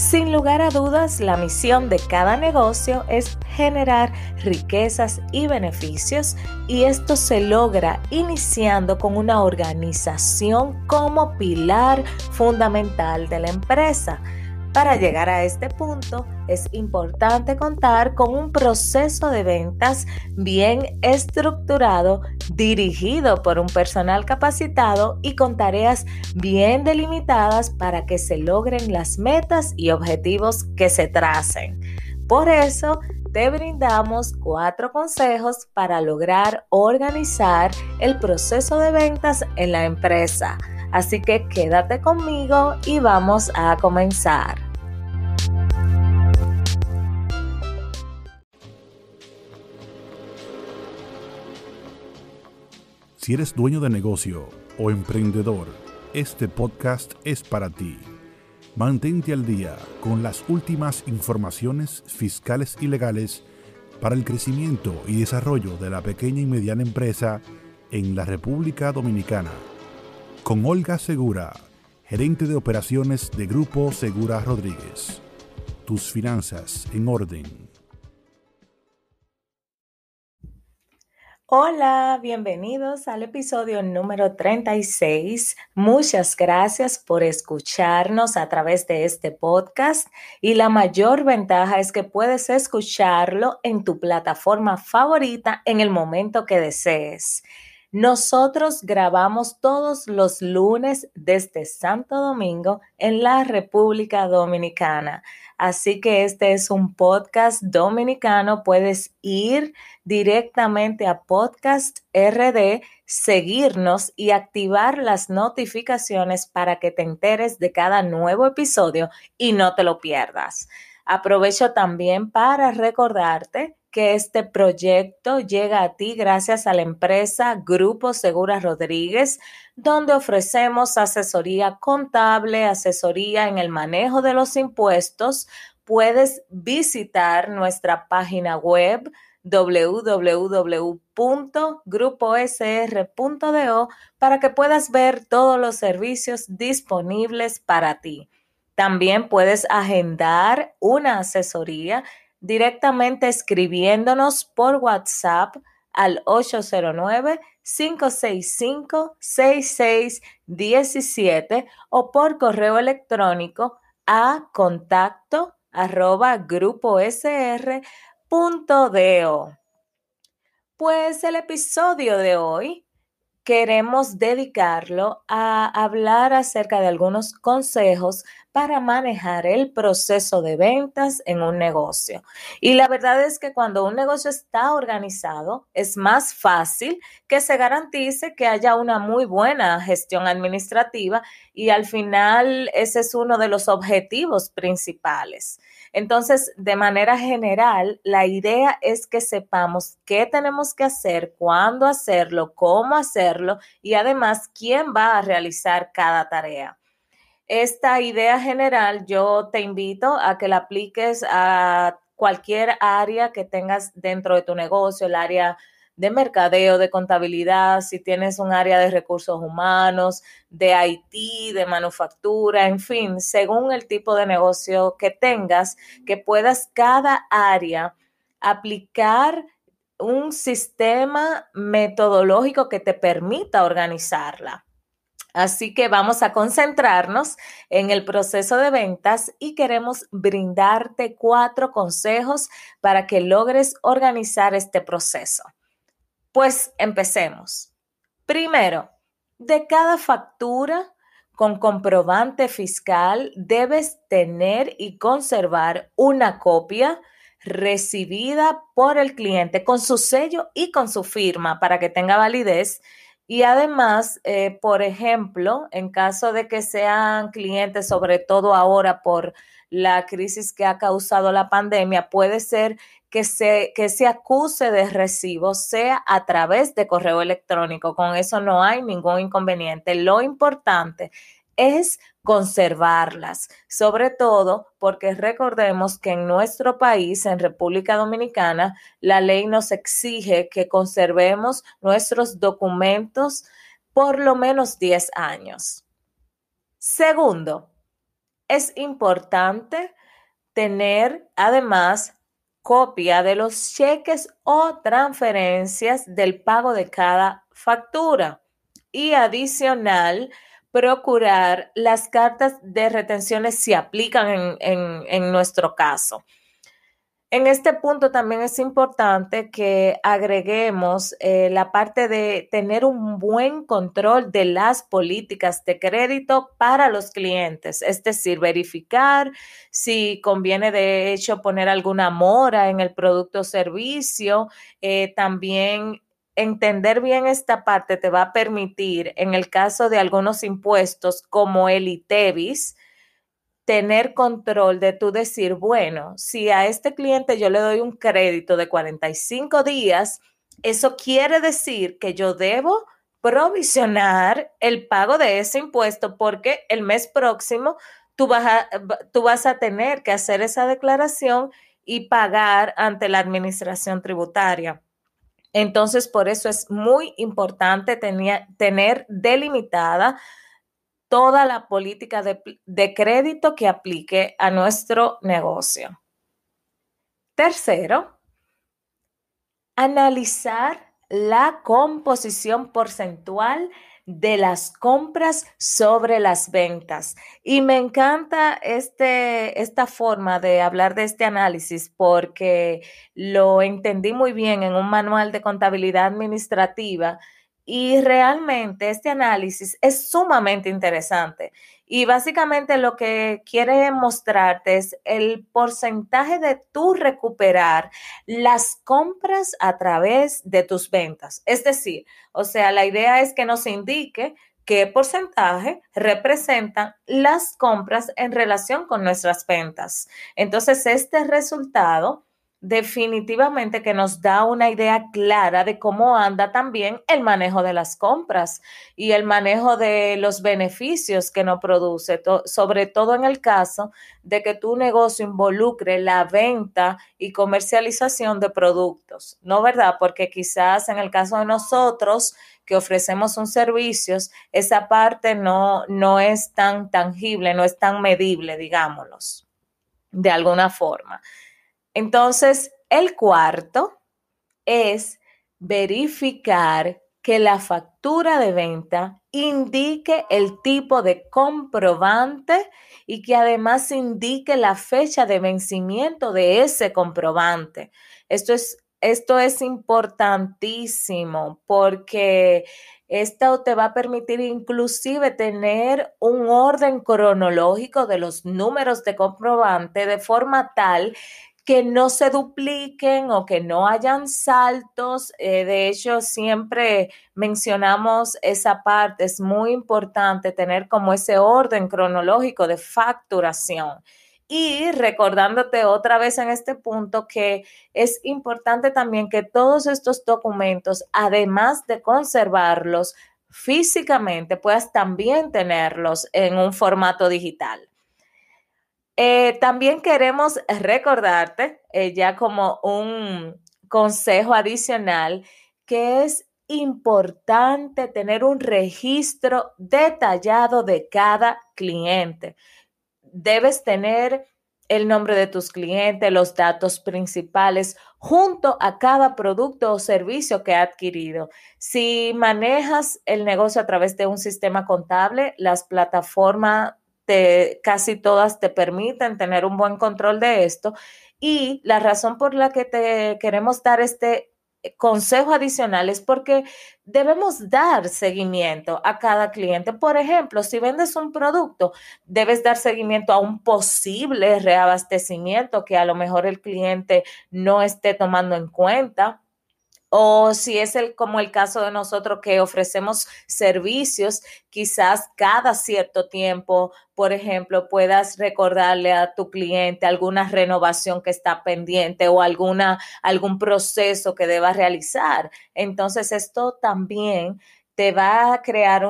Sin lugar a dudas, la misión de cada negocio es generar riquezas y beneficios y esto se logra iniciando con una organización como pilar fundamental de la empresa. Para llegar a este punto es importante contar con un proceso de ventas bien estructurado, dirigido por un personal capacitado y con tareas bien delimitadas para que se logren las metas y objetivos que se tracen. Por eso, te brindamos cuatro consejos para lograr organizar el proceso de ventas en la empresa. Así que quédate conmigo y vamos a comenzar. Si eres dueño de negocio o emprendedor, este podcast es para ti. Mantente al día con las últimas informaciones fiscales y legales para el crecimiento y desarrollo de la pequeña y mediana empresa en la República Dominicana con Olga Segura, gerente de operaciones de Grupo Segura Rodríguez. Tus finanzas en orden. Hola, bienvenidos al episodio número 36. Muchas gracias por escucharnos a través de este podcast y la mayor ventaja es que puedes escucharlo en tu plataforma favorita en el momento que desees. Nosotros grabamos todos los lunes desde Santo Domingo en la República Dominicana. Así que este es un podcast dominicano. Puedes ir directamente a Podcast RD, seguirnos y activar las notificaciones para que te enteres de cada nuevo episodio y no te lo pierdas. Aprovecho también para recordarte que este proyecto llega a ti gracias a la empresa Grupo Segura Rodríguez, donde ofrecemos asesoría contable, asesoría en el manejo de los impuestos. Puedes visitar nuestra página web www.gruposr.do para que puedas ver todos los servicios disponibles para ti. También puedes agendar una asesoría directamente escribiéndonos por WhatsApp al 809-565-6617 o por correo electrónico a contacto arroba gruposr.do. Pues el episodio de hoy queremos dedicarlo a hablar acerca de algunos consejos para manejar el proceso de ventas en un negocio. Y la verdad es que cuando un negocio está organizado, es más fácil que se garantice que haya una muy buena gestión administrativa y al final ese es uno de los objetivos principales. Entonces, de manera general, la idea es que sepamos qué tenemos que hacer, cuándo hacerlo, cómo hacerlo y además quién va a realizar cada tarea. Esta idea general yo te invito a que la apliques a cualquier área que tengas dentro de tu negocio, el área de mercadeo, de contabilidad, si tienes un área de recursos humanos, de IT, de manufactura, en fin, según el tipo de negocio que tengas, que puedas cada área aplicar un sistema metodológico que te permita organizarla. Así que vamos a concentrarnos en el proceso de ventas y queremos brindarte cuatro consejos para que logres organizar este proceso. Pues empecemos. Primero, de cada factura con comprobante fiscal debes tener y conservar una copia recibida por el cliente con su sello y con su firma para que tenga validez y además, eh, por ejemplo, en caso de que sean clientes, sobre todo ahora por la crisis que ha causado la pandemia, puede ser que se, que se acuse de recibo sea a través de correo electrónico. Con eso no hay ningún inconveniente. Lo importante es conservarlas, sobre todo porque recordemos que en nuestro país, en República Dominicana, la ley nos exige que conservemos nuestros documentos por lo menos 10 años. Segundo, es importante tener además copia de los cheques o transferencias del pago de cada factura y adicional procurar las cartas de retenciones si aplican en, en nuestro caso. En este punto también es importante que agreguemos eh, la parte de tener un buen control de las políticas de crédito para los clientes, es decir, verificar si conviene de hecho poner alguna mora en el producto o servicio, eh, también entender bien esta parte te va a permitir, en el caso de algunos impuestos como el ITEVIS, tener control de tú decir, bueno, si a este cliente yo le doy un crédito de 45 días, eso quiere decir que yo debo provisionar el pago de ese impuesto porque el mes próximo tú vas a, tú vas a tener que hacer esa declaración y pagar ante la administración tributaria. Entonces, por eso es muy importante tener delimitada toda la política de, crédito que aplique a nuestro negocio. Tercero, analizar la composición porcentual de las compras sobre las ventas. Y me encanta este, esta forma de hablar de este análisis porque lo entendí muy bien en un manual de contabilidad administrativa y realmente este análisis es sumamente interesante. Y básicamente lo que quiere mostrarte es el porcentaje de tu recuperar las compras a través de tus ventas. Es decir, o sea, la idea es que nos indique qué porcentaje representan las compras en relación con nuestras ventas. Entonces, este resultado definitivamente que nos da una idea clara de cómo anda también el manejo de las compras y el manejo de los beneficios que nos produce, sobre todo en el caso de que tu negocio involucre la venta y comercialización de productos, ¿no verdad? Porque quizás en el caso de nosotros que ofrecemos un servicio, esa parte no, no es tan tangible, no es tan medible, digámoslo, de alguna forma. Entonces, el cuarto es verificar que la factura de venta indique el tipo de comprobante y que además indique la fecha de vencimiento de ese comprobante. Esto es, esto es importantísimo porque esto te va a permitir inclusive tener un orden cronológico de los números de comprobante de forma tal que no se dupliquen o que no hayan saltos. Eh, de hecho, siempre mencionamos esa parte. Es muy importante tener como ese orden cronológico de facturación. Y recordándote otra vez en este punto que es importante también que todos estos documentos, además de conservarlos físicamente, puedas también tenerlos en un formato digital. Eh, también queremos recordarte, eh, ya como un consejo adicional, que es importante tener un registro detallado de cada cliente. Debes tener el nombre de tus clientes, los datos principales junto a cada producto o servicio que ha adquirido. Si manejas el negocio a través de un sistema contable, las plataformas casi todas te permiten tener un buen control de esto. Y la razón por la que te queremos dar este consejo adicional es porque debemos dar seguimiento a cada cliente. Por ejemplo, si vendes un producto, debes dar seguimiento a un posible reabastecimiento que a lo mejor el cliente no esté tomando en cuenta o si es el, como el caso de nosotros que ofrecemos servicios, quizás cada cierto tiempo, por ejemplo, puedas recordarle a tu cliente alguna renovación que está pendiente o alguna, algún proceso que deba realizar. Entonces, esto también te va a crear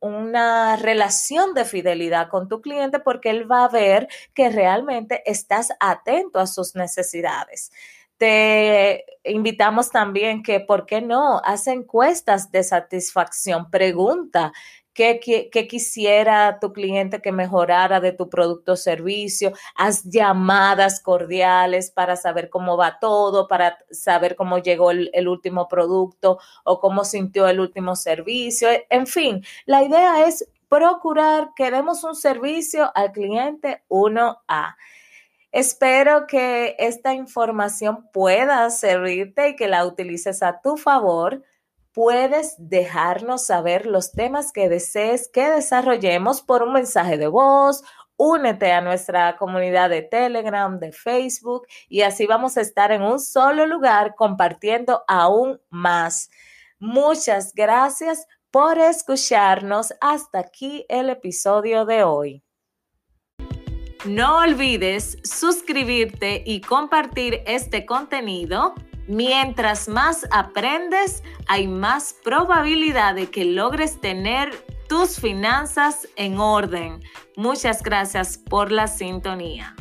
una relación de fidelidad con tu cliente porque él va a ver que realmente estás atento a sus necesidades. Te invitamos también que, ¿por qué no? Haz encuestas de satisfacción, pregunta qué, qué, quisiera tu cliente que mejorara de tu producto o servicio. Haz llamadas cordiales para saber cómo va todo, para saber cómo llegó el, el último producto o cómo sintió el último servicio. En fin, la idea es procurar que demos un servicio al cliente 1A. Espero que esta información pueda servirte y que la utilices a tu favor. Puedes dejarnos saber los temas que desees que desarrollemos por un mensaje de voz. Únete a nuestra comunidad de Telegram, de Facebook y así vamos a estar en un solo lugar compartiendo aún más. Muchas gracias por escucharnos. Hasta aquí el episodio de hoy. No olvides suscribirte y compartir este contenido. Mientras más aprendes, hay más probabilidad de que logres tener tus finanzas en orden. Muchas gracias por la sintonía.